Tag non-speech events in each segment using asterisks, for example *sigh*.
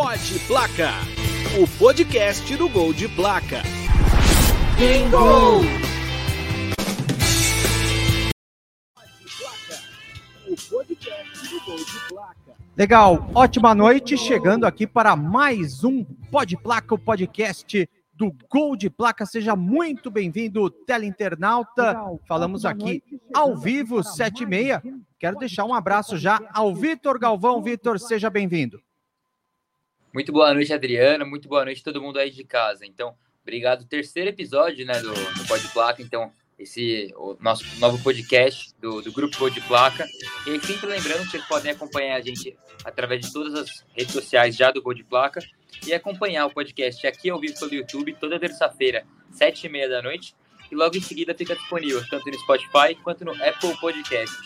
Pode Placa, o podcast do Gol de Placa. Bingo! Legal, ótima noite, chegando aqui para mais um Pode Placa, o podcast do Gol de Placa. Seja muito bem-vindo, teleinternauta. Legal, Falamos aqui ao vivo, sete e meia. Quero deixar um abraço já ao Vitor Galvão. Vitor, seja bem-vindo. Muito boa noite, Adriana. Muito boa noite todo mundo aí de casa. Então, obrigado. Terceiro episódio, né, do, do Pode Placa. Então, esse o nosso novo podcast do, do Grupo Gol de Placa. E aí, sempre lembrando que vocês podem acompanhar a gente através de todas as redes sociais já do Gol de Placa e acompanhar o podcast aqui ao vivo pelo YouTube toda terça-feira, sete e meia da noite. E logo em seguida fica disponível tanto no Spotify quanto no Apple Podcast.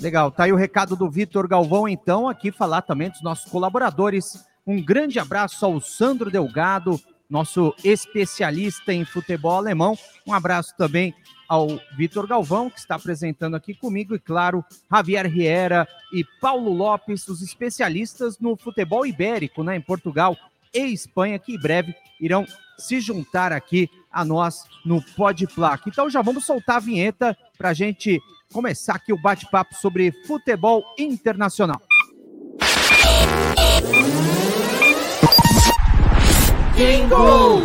Legal, tá aí o recado do Vitor Galvão, então, aqui falar também dos nossos colaboradores. Um grande abraço ao Sandro Delgado, nosso especialista em futebol alemão. Um abraço também ao Vitor Galvão, que está apresentando aqui comigo, e claro, Javier Riera e Paulo Lopes, os especialistas no futebol ibérico, né, em Portugal e Espanha, que em breve irão se juntar aqui a nós no Pod Placa. Então já vamos soltar a vinheta para a gente começar aqui o bate-papo sobre futebol internacional. Jingle!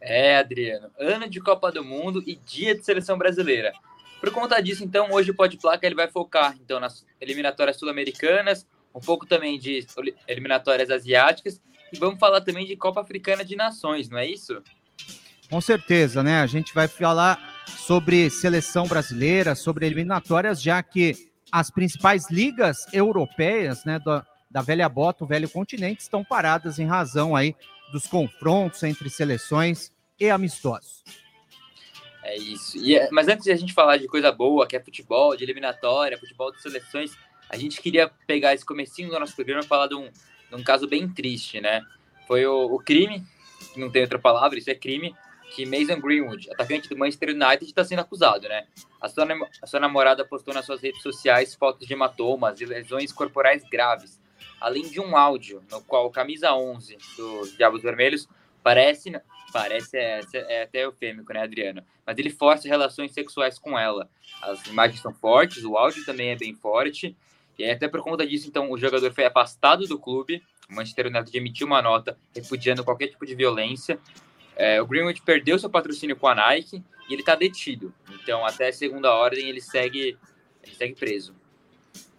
É, Adriano, ano de Copa do Mundo e dia de seleção brasileira. Por conta disso, então, hoje o Pode Placa ele vai focar então nas eliminatórias sul-americanas, um pouco também de eliminatórias asiáticas e vamos falar também de Copa Africana de Nações, não é isso? Com certeza, né? A gente vai falar sobre seleção brasileira, sobre eliminatórias, já que as principais ligas europeias, né, do, da velha bota, o velho continente, estão paradas em razão aí dos confrontos entre seleções e amistosos. É isso. É, mas antes de a gente falar de coisa boa, que é futebol, de eliminatória, futebol de seleções, a gente queria pegar esse comecinho do nosso programa e falar de um, de um caso bem triste, né? Foi o, o crime, não tem outra palavra, isso é crime, que Mason Greenwood, atacante do Manchester United, está sendo acusado, né? A sua, a sua namorada postou nas suas redes sociais fotos de hematomas e lesões corporais graves além de um áudio no qual camisa 11 dos Diabos Vermelhos parece, parece é, é até eufêmico, né, Adriano? Mas ele força relações sexuais com ela. As imagens são fortes, o áudio também é bem forte. E até por conta disso, então, o jogador foi afastado do clube. O Manchester United emitiu uma nota repudiando qualquer tipo de violência. É, o Greenwood perdeu seu patrocínio com a Nike e ele está detido. Então, até segunda ordem, ele segue, ele segue preso.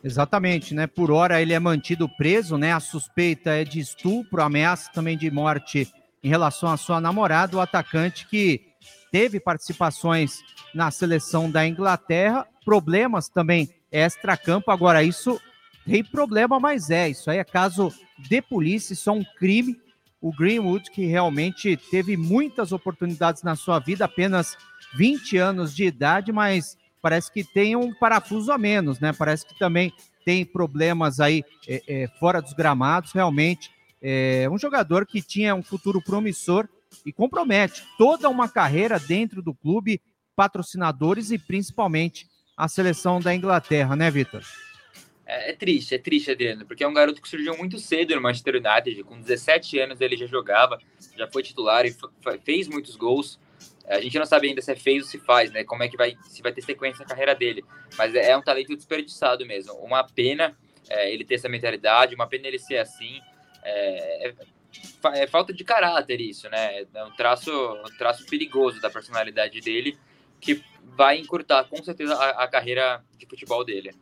Exatamente, né? Por hora ele é mantido preso, né? A suspeita é de estupro, ameaça também de morte em relação à sua namorada, o atacante que teve participações na seleção da Inglaterra, problemas também extra-campo. Agora, isso tem problema, mas é, isso aí é caso de polícia, isso é um crime. O Greenwood, que realmente teve muitas oportunidades na sua vida, apenas 20 anos de idade, mas parece que tem um parafuso a menos, né? Parece que também tem problemas aí é, é, fora dos gramados, realmente. É um jogador que tinha um futuro promissor e compromete toda uma carreira dentro do clube, patrocinadores e principalmente a seleção da Inglaterra, né, Vitor? É, é, triste, é triste, Adriano, porque é um garoto que surgiu muito cedo no Manchester United, com 17 anos ele já jogava, já foi titular e fez muitos gols. A gente não sabe ainda se é feio ou se faz, né? Como é que vai, se vai ter sequência na carreira dele. Mas é um talento desperdiçado mesmo. Uma pena é, ele ter essa mentalidade, uma pena ele ser assim. É, é, é, falta de caráter isso, né? É um traço, um traço perigoso da personalidade dele que vai encurtar com certeza a, a carreira de futebol dele.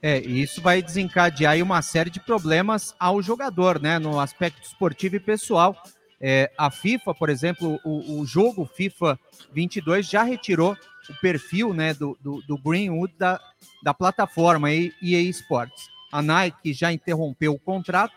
É, e isso vai desencadear uma série de problemas ao jogador, né? No aspecto esportivo e pessoal é, a FIFA, por exemplo, o, o, jogo FIFA 22 já retirou o perfil né, do, do, do Greenwood da, da plataforma EA Sports. A Nike já interrompeu o contrato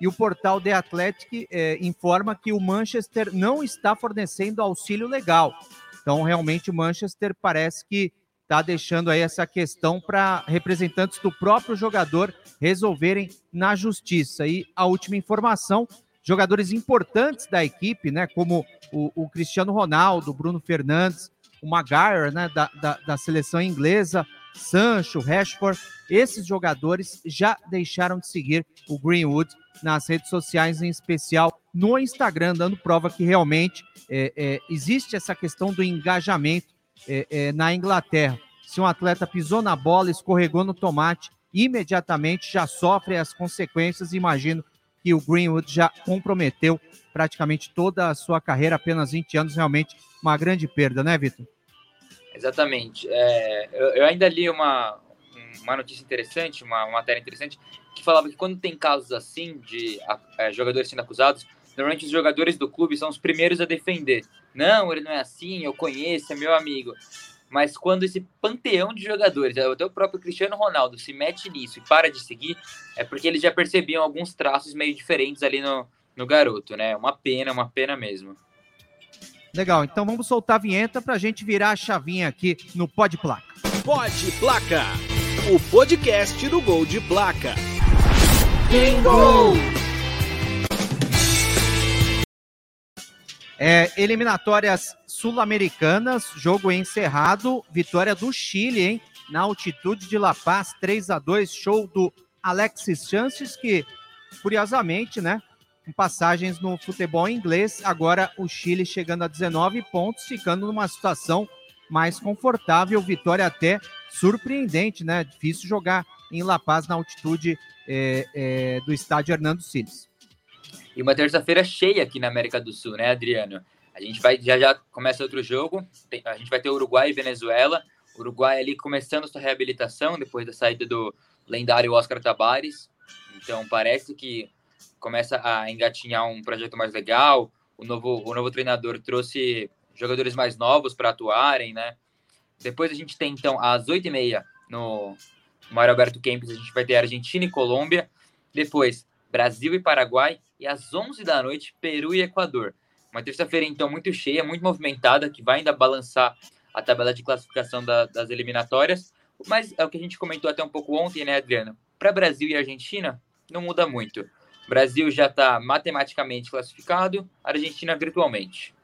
e o portal The Athletic é, informa que o Manchester não está fornecendo auxílio legal. Então, realmente, o Manchester parece que está deixando aí essa questão para representantes do próprio jogador resolverem na justiça. E a última informação jogadores importantes da equipe, né? Como o, o Cristiano Ronaldo, Bruno Fernandes, o Maguire, né? Da, da, da, seleção inglesa, Sancho, Rashford, esses jogadores já deixaram de seguir o Greenwood nas redes sociais, em especial no Instagram, dando prova que realmente é, é, existe essa questão do engajamento é, é na Inglaterra. Se um atleta pisou na bola, escorregou no tomate, imediatamente já sofre as consequências. Imagino que o Greenwood já comprometeu praticamente toda a sua carreira, apenas 20 anos, realmente uma grande perda, né, Vitor? Exatamente. É, eu, eu, ainda li uma, uma notícia interessante, uma, uma, matéria interessante, que falava que quando tem casos assim de é, jogadores sendo acusados, normalmente os jogadores do clube são os primeiros a defender. Não, ele não é assim, eu conheço, é meu amigo. Mas quando esse panteão de jogadores, até o próprio Cristiano Ronaldo, se mete nisso e para de seguir, é porque eles já percebiam alguns traços meio diferentes ali no, no garoto, né? Uma pena, uma pena mesmo. Legal, então vamos soltar a vinheta para a gente virar a chavinha aqui no Pode Placa. Pode Placa, o podcast do Gol de Placa. Bingo! É, eliminatórias sul-americanas, jogo encerrado, vitória do Chile, hein? Na altitude de La Paz, 3 a 2 show do Alexis Chances, que, curiosamente, né? Com passagens no futebol inglês, agora o Chile chegando a 19 pontos, ficando numa situação mais confortável, vitória até surpreendente, né? Difícil jogar em La Paz na altitude é, é, do estádio Hernando Siles. E uma terça-feira cheia aqui na América do Sul, né, Adriano? A gente vai já já começa outro jogo. Tem, a gente vai ter Uruguai e Venezuela. Uruguai ali começando sua reabilitação depois da saída do lendário Oscar Tabares. Então parece que começa a engatinhar um projeto mais legal. O novo, o novo treinador trouxe jogadores mais novos para atuarem, né? Depois a gente tem então às 8h30 no Mário Alberto Kempis, a gente vai ter Argentina e Colômbia. Depois Brasil e Paraguai e às 11 da noite, Peru e Equador. Uma terça-feira, então, muito cheia, muito movimentada, que vai ainda balançar a tabela de classificação da, das eliminatórias. Mas é o que a gente comentou até um pouco ontem, né, Adriano? Para Brasil e Argentina, não muda muito. O Brasil já está matematicamente classificado, Argentina virtualmente.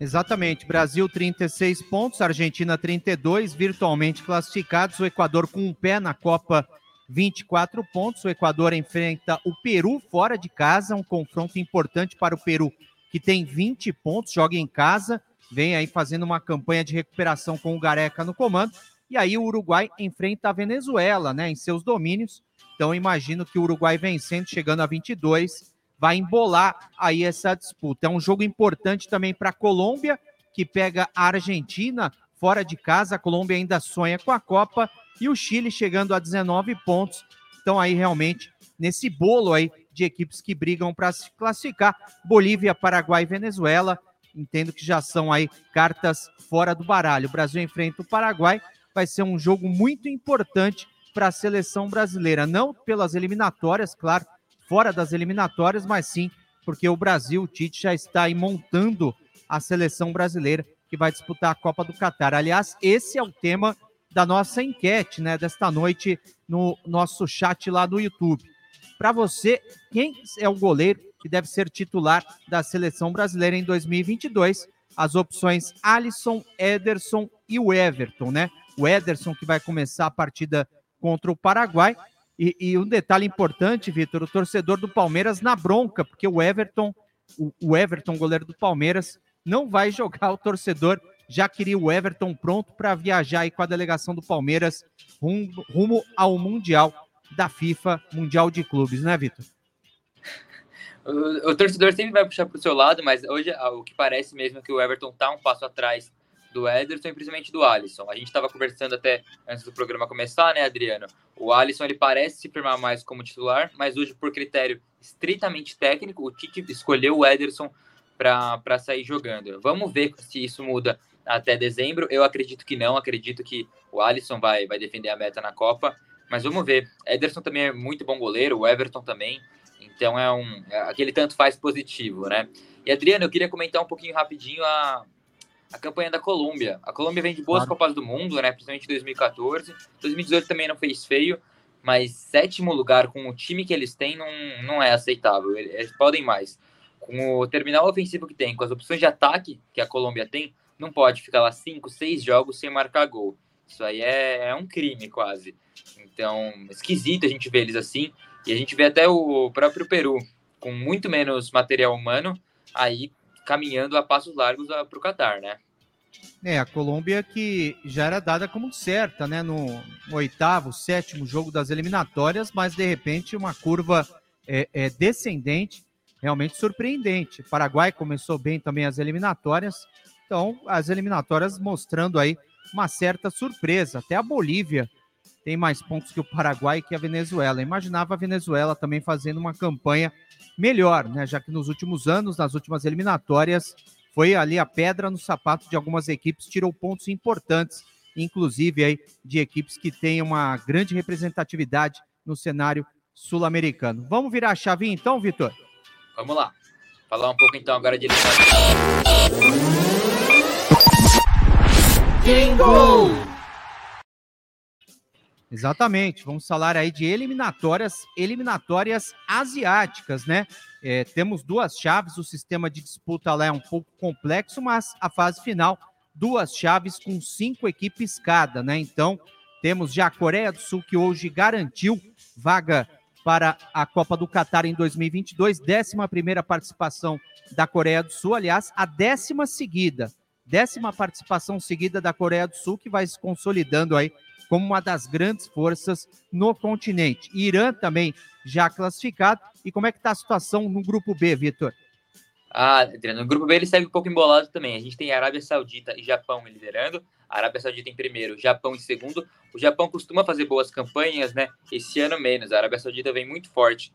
Exatamente. Brasil 36 pontos, Argentina 32, virtualmente classificados. O Equador com um pé na Copa 24 pontos. O Equador enfrenta o Peru fora de casa, um confronto importante para o Peru, que tem 20 pontos, joga em casa, vem aí fazendo uma campanha de recuperação com o Gareca no comando. E aí o Uruguai enfrenta a Venezuela, né, em seus domínios. Então imagino que o Uruguai vencendo, chegando a 22, vai embolar aí essa disputa. É um jogo importante também para a Colômbia, que pega a Argentina fora de casa. A Colômbia ainda sonha com a Copa e o Chile chegando a 19 pontos. Então aí realmente nesse bolo aí de equipes que brigam para se classificar, Bolívia, Paraguai e Venezuela, entendo que já são aí cartas fora do baralho. O Brasil enfrenta o Paraguai, vai ser um jogo muito importante para a seleção brasileira, não pelas eliminatórias, claro, fora das eliminatórias, mas sim porque o Brasil, o Tite já está aí montando a seleção brasileira que vai disputar a Copa do Catar. Aliás, esse é o tema da nossa enquete, né, desta noite no nosso chat lá do YouTube. Para você, quem é o goleiro que deve ser titular da seleção brasileira em 2022? As opções Alisson, Ederson e o Everton, né? O Ederson que vai começar a partida contra o Paraguai. E, e um detalhe importante, Vitor, o torcedor do Palmeiras na bronca, porque o Everton, o, o Everton, goleiro do Palmeiras, não vai *laughs* jogar o torcedor já queria o Everton pronto para viajar aí com a delegação do Palmeiras rumo, ao Mundial da FIFA, Mundial de Clubes, né, Vitor? O, o, torcedor sempre vai puxar para o seu lado, mas hoje o que parece mesmo é que o Everton está um passo atrás do Ederson e principalmente do Alisson. A gente estava conversando até antes do programa começar, né, Adriano? O Alisson ele parece se firmar mais como titular, mas hoje, por critério estritamente técnico, o Tite escolheu o Ederson para sair jogando. Vamos ver se isso muda até dezembro. Eu acredito que não, acredito que o Alisson vai, vai defender a meta na Copa, mas vamos ver. Ederson também é muito bom goleiro, o Everton também, então é um é aquele tanto faz positivo, né? E Adriano, eu queria comentar um pouquinho rapidinho a, a campanha da Colômbia. A Colômbia vem de boas claro. Copas do Mundo, né? Principalmente 2014. 2018 também não fez feio, mas sétimo lugar com o time que eles têm não, não é aceitável. Eles podem mais. Com o terminal ofensivo que tem, com as opções de ataque que a Colômbia tem, não pode ficar lá cinco, seis jogos sem marcar gol. Isso aí é, é um crime quase. Então, esquisito a gente ver eles assim. E a gente vê até o próprio Peru, com muito menos material humano, aí caminhando a passos largos para o Catar, né? É, a Colômbia que já era dada como certa, né? No oitavo, sétimo jogo das eliminatórias, mas de repente uma curva é, é descendente, realmente surpreendente. O Paraguai começou bem também as eliminatórias, então as eliminatórias mostrando aí uma certa surpresa. Até a Bolívia tem mais pontos que o Paraguai e que a Venezuela. Imaginava a Venezuela também fazendo uma campanha melhor, né? Já que nos últimos anos, nas últimas eliminatórias, foi ali a pedra no sapato de algumas equipes, tirou pontos importantes, inclusive aí de equipes que têm uma grande representatividade no cenário sul-americano. Vamos virar a chave então, Vitor? Vamos lá. Falar um pouco então agora de Bingo! Exatamente, vamos falar aí de eliminatórias, eliminatórias asiáticas, né? É, temos duas chaves, o sistema de disputa lá é um pouco complexo, mas a fase final, duas chaves com cinco equipes cada, né? Então, temos já a Coreia do Sul, que hoje garantiu vaga para a Copa do Catar em 2022, décima primeira participação da Coreia do Sul, aliás, a décima seguida, décima participação seguida da Coreia do Sul, que vai se consolidando aí como uma das grandes forças no continente. Irã também já classificado. E como é que está a situação no grupo B, Vitor? Ah, no grupo B ele segue um pouco embolado também. A gente tem Arábia Saudita e Japão liderando. A Arábia Saudita em primeiro, Japão em segundo. O Japão costuma fazer boas campanhas, né? Esse ano menos. A Arábia Saudita vem muito forte.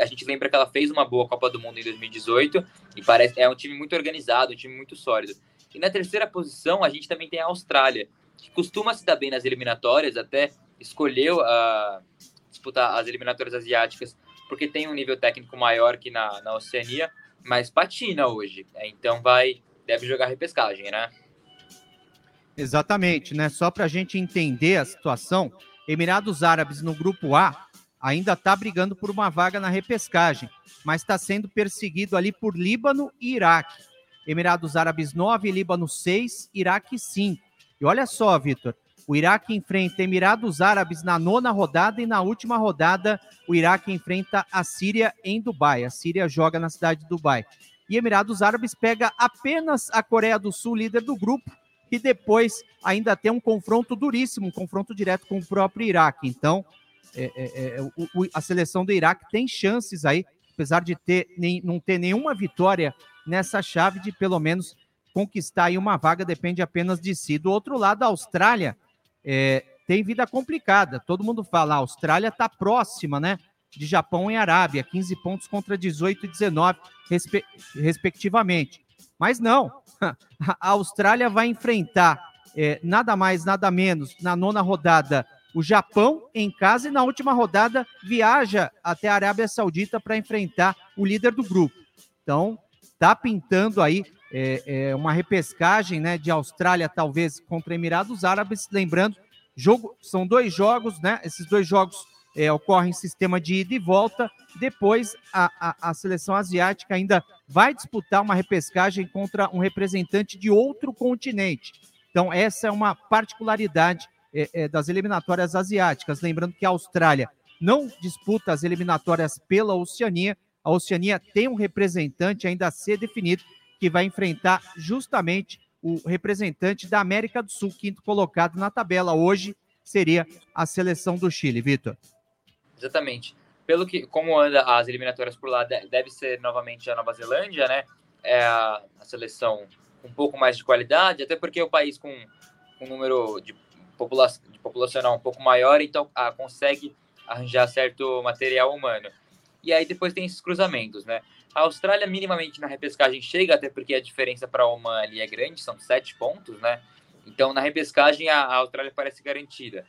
A gente lembra que ela fez uma boa Copa do Mundo em 2018 e parece é um time muito organizado, um time muito sólido. E na terceira posição a gente também tem a Austrália, que costuma se dar bem nas eliminatórias, até escolheu uh, disputar as eliminatórias asiáticas porque tem um nível técnico maior que na, na Oceania, mas patina hoje. Né? Então vai deve jogar repescagem, né? Exatamente, né? Só para a gente entender a situação, Emirados Árabes no grupo A ainda está brigando por uma vaga na repescagem, mas está sendo perseguido ali por Líbano e Iraque. Emirados Árabes 9, Líbano 6, Iraque 5. E olha só, Vitor, o Iraque enfrenta Emirados Árabes na nona rodada e na última rodada o Iraque enfrenta a Síria em Dubai. A Síria joga na cidade de Dubai. E Emirados Árabes pega apenas a Coreia do Sul, líder do grupo, e depois ainda tem um confronto duríssimo, um confronto direto com o próprio Iraque. Então, é, é, é, o, a seleção do Iraque tem chances aí, apesar de ter, nem, não ter nenhuma vitória nessa chave, de pelo menos conquistar aí uma vaga depende apenas de si. Do outro lado, a Austrália é, tem vida complicada. Todo mundo fala, a Austrália está próxima, né? De Japão e Arábia, 15 pontos contra 18 e 19, respe respectivamente. Mas não, *laughs* a Austrália vai enfrentar é, nada mais, nada menos, na nona rodada, o Japão em casa e na última rodada viaja até a Arábia Saudita para enfrentar o líder do grupo. Então, tá pintando aí é, é uma repescagem né, de Austrália, talvez, contra Emirados Árabes. Lembrando, jogo, são dois jogos, né? Esses dois jogos é, ocorrem em sistema de ida e volta. Depois, a, a, a, seleção asiática ainda vai disputar uma repescagem contra um representante de outro continente. Então, essa é uma particularidade é, é, das eliminatórias asiáticas. Lembrando que a Austrália não disputa as eliminatórias pela Oceania. A Oceania tem um representante ainda a ser definido que vai enfrentar justamente o representante da América do Sul, quinto colocado na tabela. Hoje seria a seleção do Chile, Vitor. Exatamente. Pelo que, como anda as eliminatórias por lá, deve ser novamente a Nova Zelândia, né? É a, a seleção um pouco mais de qualidade, até porque é o país com um número de, popula de populacional um pouco maior, então ah, consegue arranjar certo material humano. E aí depois tem esses cruzamentos, né? A Austrália minimamente na repescagem chega, até porque a diferença para a Oman ali é grande, são sete pontos, né? Então na repescagem a, a Austrália parece garantida.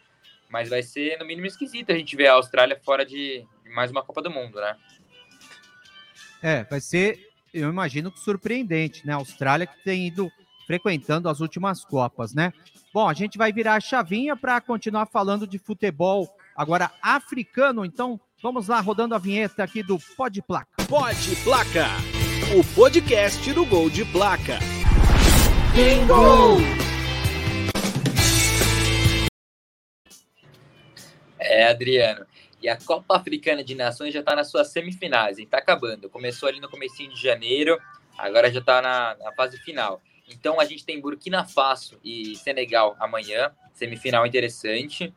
Mas vai ser no mínimo esquisito a gente ver a Austrália fora de, de mais uma Copa do Mundo, né? É, vai ser, eu imagino que surpreendente, né? A Austrália que tem ido frequentando as últimas Copas, né? Bom, a gente vai virar a chavinha para continuar falando de futebol agora africano, então Vamos lá, rodando a vinheta aqui do Pode Placa. Pode Placa, o podcast do Gol de Placa. Bingo! É, Adriano. E a Copa Africana de Nações já está nas suas semifinais, está acabando. Começou ali no comecinho de janeiro, agora já está na, na, fase final. Então a gente tem Burkina Faso e Senegal amanhã, semifinal interessante.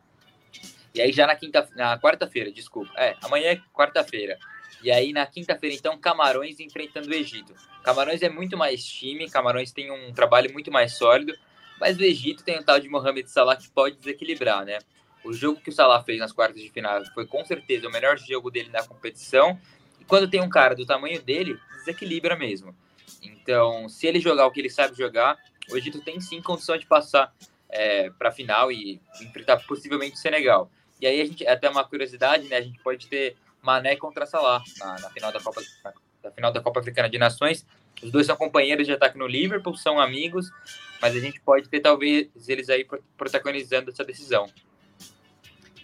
E aí já na quinta, na quarta-feira, desculpa. É, amanhã é quarta-feira. E aí na quinta-feira então Camarões enfrentando o Egito. Camarões é muito mais time, Camarões tem um trabalho muito mais sólido, mas o Egito tem o tal de Mohamed Salah que pode desequilibrar, né? O jogo que o Salah fez nas quartas de final foi com certeza o melhor jogo dele na competição. E quando tem um cara do tamanho dele, desequilibra mesmo. Então, se ele jogar o que ele sabe jogar, o Egito tem sim condição de passar é, para a final e enfrentar possivelmente o Senegal. E aí a gente até uma curiosidade, né? A gente pode ter Mané contra Salah na, na final da Copa na, na final da Copa Africana de Nações. Os dois são companheiros de ataque no Liverpool, são amigos, mas a gente pode ter talvez eles aí protagonizando essa decisão.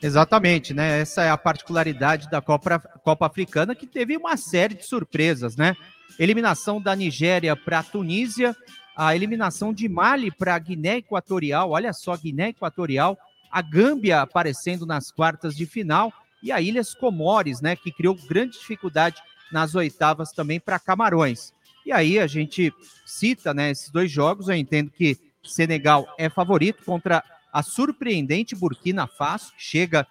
Exatamente, né? Essa é a particularidade da Copa, Copa Africana, que teve uma série de surpresas, né? Eliminação da Nigéria para a Tunísia, a eliminação de Mali para a Guiné Equatorial, olha só, Guiné Equatorial, a Gâmbia aparecendo nas quartas de final e a Ilhas Comores, né? Que criou grande dificuldade nas oitavas também para Camarões. E aí a gente cita, né, esses dois jogos, eu entendo que Senegal é favorito contra a surpreendente Burkina Faso, chega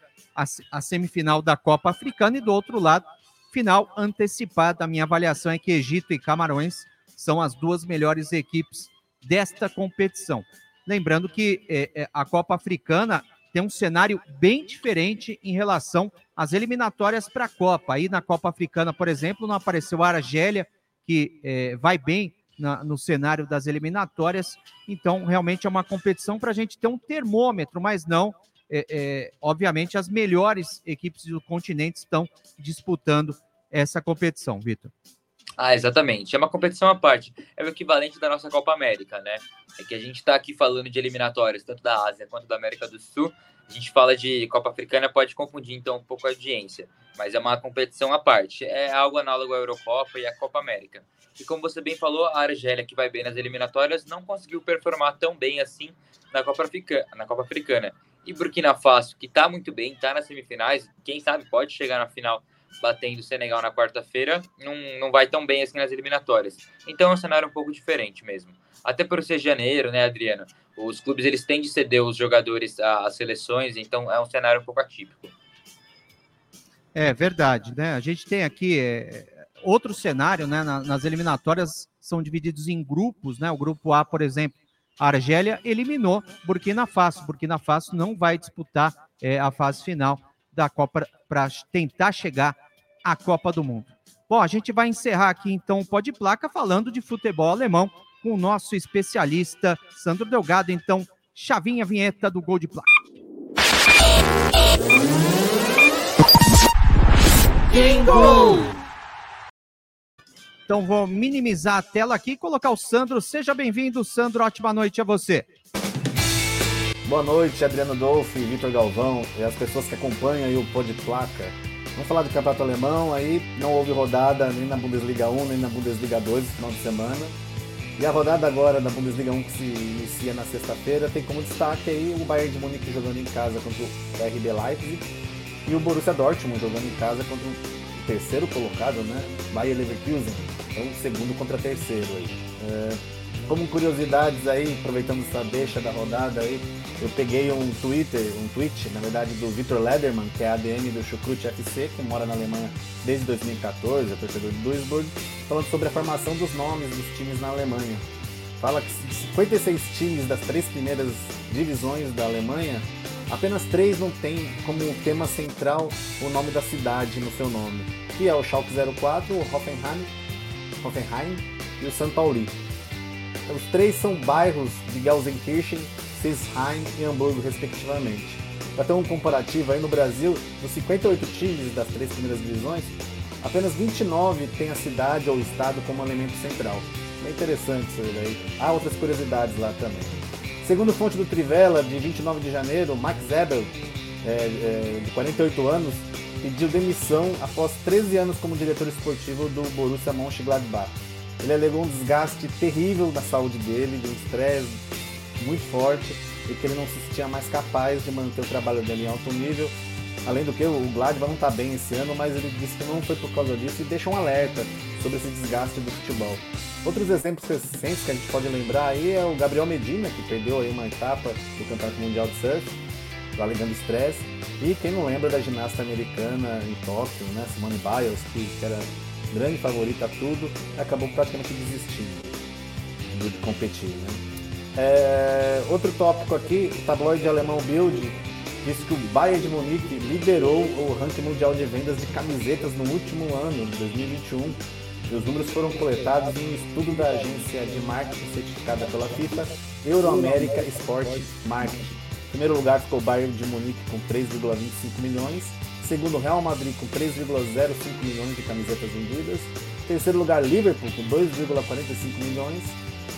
à semifinal da Copa Africana, e do outro lado, final antecipada. A minha avaliação é que Egito e Camarões são as duas melhores equipes desta competição. Lembrando que é, é, a Copa Africana tem um cenário bem diferente em relação às eliminatórias para a Copa. Aí na Copa Africana, por exemplo, não apareceu a Argélia, que é, vai bem na, no cenário das eliminatórias. Então, realmente é uma competição para a gente ter um termômetro, mas não. É, é, obviamente, as melhores equipes do continente estão disputando essa competição, Vitor. Ah, exatamente. É uma competição à parte. É o equivalente da nossa Copa América, né? É que a gente está aqui falando de eliminatórias, tanto da Ásia quanto da América do Sul. A gente fala de Copa Africana, pode confundir então um pouco a audiência, mas é uma competição à parte. É algo análogo à Eurocopa e à Copa América. E como você bem falou, a Argélia, que vai bem nas eliminatórias, não conseguiu performar tão bem assim na Copa Africana. Na Copa Africana. E Burkina Faso, que está muito bem, está nas semifinais, quem sabe pode chegar na final batendo o Senegal na quarta-feira, não, não vai tão bem assim nas eliminatórias. Então é um cenário um pouco diferente mesmo. Até por ser janeiro, né, Adriano? Os clubes eles têm de ceder os jogadores às seleções, então é um cenário um pouco atípico. É verdade, né? A gente tem aqui é, outro cenário, né? nas eliminatórias são divididos em grupos, né? O grupo A, por exemplo, a Argélia eliminou Burkina Faso. Burkina Faso não vai disputar é, a fase final da Copa para tentar chegar à Copa do Mundo. Bom, a gente vai encerrar aqui então o Pó de Placa falando de futebol alemão com o nosso especialista Sandro Delgado. Então, chavinha vinheta do Gol de Placa. Então vou minimizar a tela aqui e colocar o Sandro. Seja bem-vindo, Sandro. Ótima noite a você. Boa noite, Adriano Dolfi, Vitor Galvão e as pessoas que acompanham o Pô de Placa. Vamos falar do Campeonato Alemão, aí não houve rodada nem na Bundesliga 1, nem na Bundesliga 2 no final de semana. E a rodada agora da Bundesliga 1 que se inicia na sexta-feira tem como destaque aí o Bayern de Munique jogando em casa contra o RB Leipzig e o Borussia Dortmund jogando em casa contra o terceiro colocado, né? Bayer Leverkusen. Então, segundo contra terceiro aí. É, como curiosidades aí, aproveitando essa deixa da rodada aí, eu peguei um Twitter, um tweet, na verdade, do Victor Lederman, que é ADM do Chukrut FC, que mora na Alemanha desde 2014, é torcedor de Duisburg, falando sobre a formação dos nomes dos times na Alemanha. Fala que 56 times das três primeiras divisões da Alemanha Apenas três não tem como tema central o nome da cidade no seu nome, que é o Schalke 04, o Hoffenheim, Hoffenheim e o São Paulo. Os três são bairros de Gelsenkirchen, Sisheim e Hamburgo, respectivamente. Para ter um comparativo, aí no Brasil, dos 58 times das três primeiras divisões, apenas 29 têm a cidade ou estado como elemento central. É interessante isso daí. Há outras curiosidades lá também. Segundo fonte do Trivela, de 29 de janeiro, Max Ebel, é, é, de 48 anos, pediu demissão após 13 anos como diretor esportivo do Borussia Mönchengladbach. Ele alegou um desgaste terrível na saúde dele, de um estresse muito forte, e que ele não se sentia mais capaz de manter o trabalho dele em alto nível. Além do que, o Gladbach não está bem esse ano, mas ele disse que não foi por causa disso e deixa um alerta sobre esse desgaste do futebol. Outros exemplos recentes que a gente pode lembrar aí é o Gabriel Medina, que perdeu aí uma etapa do Campeonato Mundial de Surf, alegando estresse. E quem não lembra da ginasta americana em Tóquio, né, Simone Biles, que, que era grande favorita a tudo, acabou praticamente desistindo de competir. Né? É, outro tópico aqui, o tabloide alemão Bild disse que o Bayern de Munique liderou o ranking mundial de vendas de camisetas no último ano, 2021. E os números foram coletados em um estudo da agência de marketing certificada pela FIFA, Euroamerica Sport Marketing. Em primeiro lugar ficou o Bayern de Munique com 3,25 milhões, segundo Real Madrid com 3,05 milhões de camisetas vendidas, terceiro lugar Liverpool com 2,45 milhões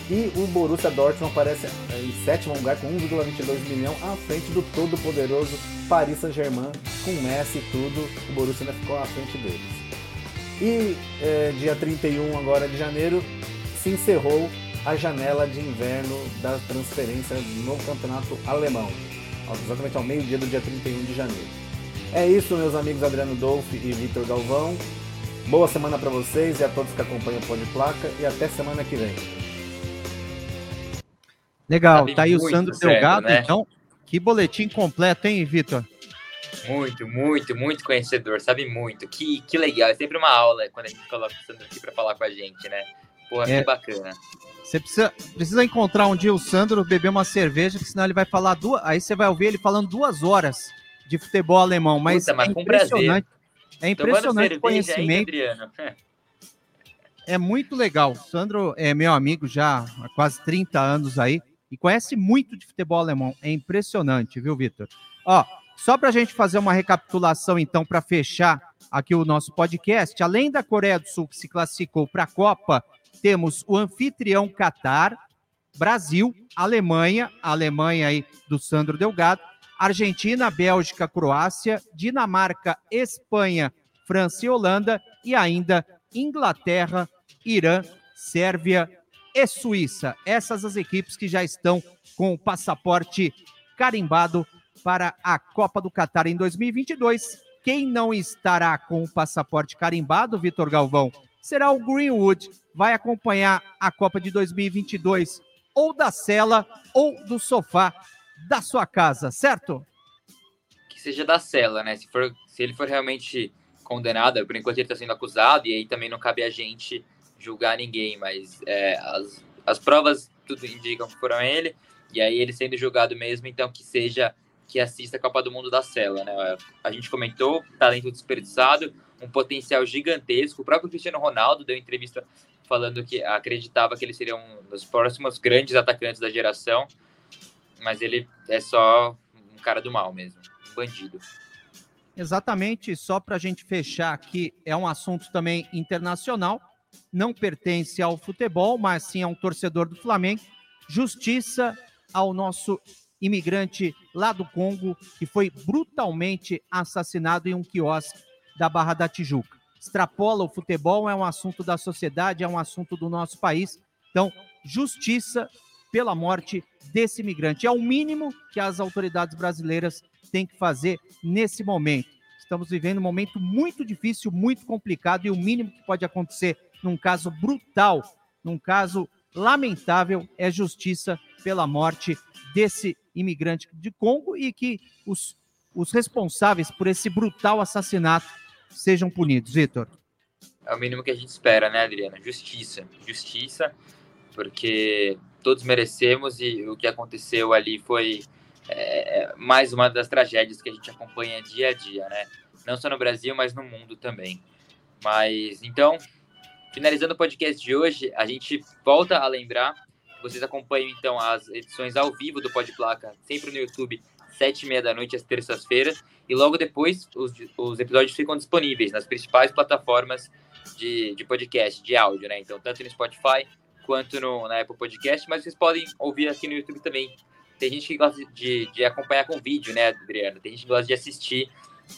e o Borussia Dortmund aparece em sétimo lugar com 1,22 milhão à frente do todo poderoso Paris Saint-Germain com Messi e tudo, o Borussia ainda ficou à frente deles. E é, dia 31 agora de janeiro se encerrou a janela de inverno da transferência no campeonato alemão, exatamente ao meio-dia do dia 31 de janeiro. É isso, meus amigos Adriano Dolfi e Vitor Galvão. Boa semana para vocês e a todos que acompanham o Pão de Placa e até semana que vem. Legal, Sabe tá aí o Sandro certo, Delgado, né? então. Que boletim completo, hein, Vitor? Muito, muito, muito conhecedor, sabe muito. Que, que legal, é sempre uma aula quando a gente coloca o Sandro aqui para falar com a gente, né? Porra, é. que bacana. Você precisa, precisa encontrar um dia o Sandro, beber uma cerveja, que senão ele vai falar duas. Aí você vai ouvir ele falando duas horas de futebol alemão. Mas, Puta, mas é impressionante. É impressionante o conhecimento. Aí, é muito legal. O Sandro é meu amigo já há quase 30 anos aí e conhece muito de futebol alemão. É impressionante, viu, Vitor? Ó, só para a gente fazer uma recapitulação, então, para fechar aqui o nosso podcast, além da Coreia do Sul que se classificou para a Copa temos o anfitrião Catar, Brasil, Alemanha, Alemanha aí do Sandro Delgado, Argentina, Bélgica, Croácia, Dinamarca, Espanha, França e Holanda e ainda Inglaterra, Irã, Sérvia e Suíça. Essas as equipes que já estão com o passaporte carimbado para a Copa do Catar em 2022. Quem não estará com o passaporte carimbado, Vitor Galvão, será o Greenwood. Vai acompanhar a Copa de 2022 ou da cela ou do sofá da sua casa, certo? Que seja da cela, né? Se, for, se ele for realmente condenado, por enquanto ele está sendo acusado, e aí também não cabe a gente julgar ninguém, mas é, as, as provas tudo indicam que foram ele, e aí ele sendo julgado mesmo, então que seja que assista a Copa do Mundo da Cela, né? A gente comentou, talento desperdiçado, um potencial gigantesco. O próprio Cristiano Ronaldo deu entrevista falando que acreditava que ele seria um dos próximos grandes atacantes da geração, mas ele é só um cara do mal mesmo, um bandido. Exatamente, só para a gente fechar aqui, é um assunto também internacional, não pertence ao futebol, mas sim a um torcedor do Flamengo. Justiça ao nosso imigrante lá do Congo, que foi brutalmente assassinado em um quiosque da Barra da Tijuca. Extrapola o futebol, é um assunto da sociedade, é um assunto do nosso país. Então, justiça pela morte desse imigrante. É o mínimo que as autoridades brasileiras têm que fazer nesse momento. Estamos vivendo um momento muito difícil, muito complicado, e o mínimo que pode acontecer num caso brutal, num caso lamentável, é justiça pela morte desse imigrante de Congo e que os, os responsáveis por esse brutal assassinato sejam punidos. Vitor. É o mínimo que a gente espera, né, Adriana? Justiça. Justiça, porque todos merecemos e o que aconteceu ali foi é, mais uma das tragédias que a gente acompanha dia a dia, né? Não só no Brasil, mas no mundo também. Mas então, finalizando o podcast de hoje, a gente volta a lembrar vocês acompanham então as edições ao vivo do Pode Placa, sempre no YouTube, sete e meia da noite, às terças-feiras. E logo depois, os, os episódios ficam disponíveis nas principais plataformas de, de podcast, de áudio, né? Então, tanto no Spotify quanto no, na Apple Podcast, mas vocês podem ouvir aqui no YouTube também. Tem gente que gosta de, de acompanhar com vídeo, né, Adriana? Tem gente que gosta de assistir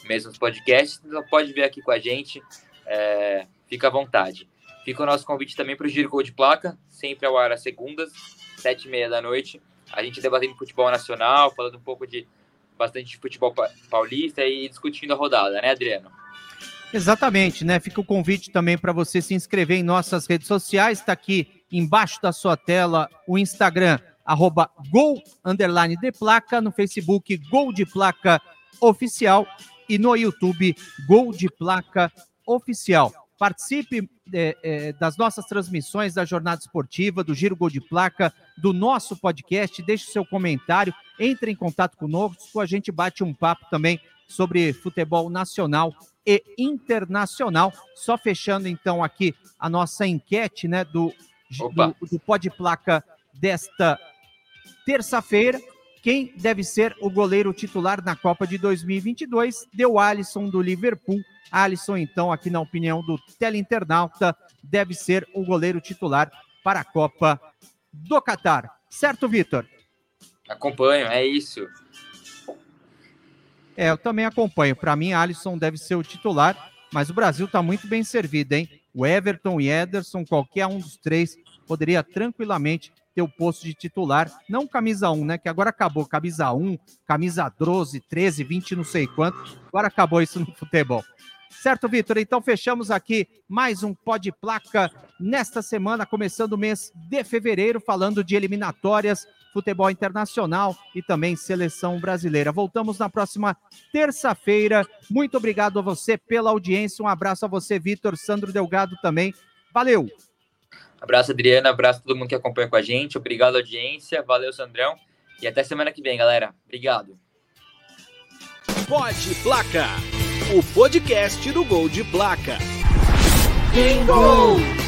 mesmo os podcasts, então pode ver aqui com a gente. É, fica à vontade. Fica o nosso convite também para o Giro Gol de Placa, sempre ao ar às segundas, sete e meia da noite. A gente debatendo futebol nacional, falando um pouco de bastante de futebol paulista e discutindo a rodada, né, Adriano? Exatamente, né? Fica o convite também para você se inscrever em nossas redes sociais. Está aqui embaixo da sua tela o Instagram, arroba gol, underline de placa, no Facebook, gol de placa oficial e no YouTube, gol de placa oficial. Participe é, é, das nossas transmissões da jornada esportiva, do Giro Gol de Placa, do nosso podcast, deixe seu comentário, entre em contato conosco, a gente bate um papo também sobre futebol nacional e internacional. Só fechando então aqui a nossa enquete, né, do, do, do Pod Placa desta terça-feira. Quem deve ser o goleiro titular na Copa de 2022? Deu Alisson do Liverpool. Alisson, então, aqui na opinião do teleinternauta, deve ser o goleiro titular para a Copa do Catar. Certo, Vitor? Acompanho, é isso. É, eu também acompanho. Para mim, Alisson deve ser o titular, mas o Brasil está muito bem servido, hein? O Everton e Ederson, qualquer um dos três, poderia tranquilamente ter o posto de titular, não camisa 1, né? Que agora acabou camisa 1, camisa 12, 13, 20, não sei quanto. Agora acabou isso no futebol. Certo, Vitor? Então fechamos aqui mais um Pó de Placa nesta semana, começando o mês de fevereiro, falando de eliminatórias futebol internacional e também seleção brasileira. Voltamos na próxima terça-feira. Muito obrigado a você pela audiência. Um abraço a você, Vitor, Sandro Delgado também. Valeu! Abraço, Adriana. Abraço a todo mundo que acompanha com a gente. Obrigado, audiência. Valeu, Sandrão. E até semana que vem, galera. Obrigado. Pode Placa, o podcast do Gol de Placa. Bingo!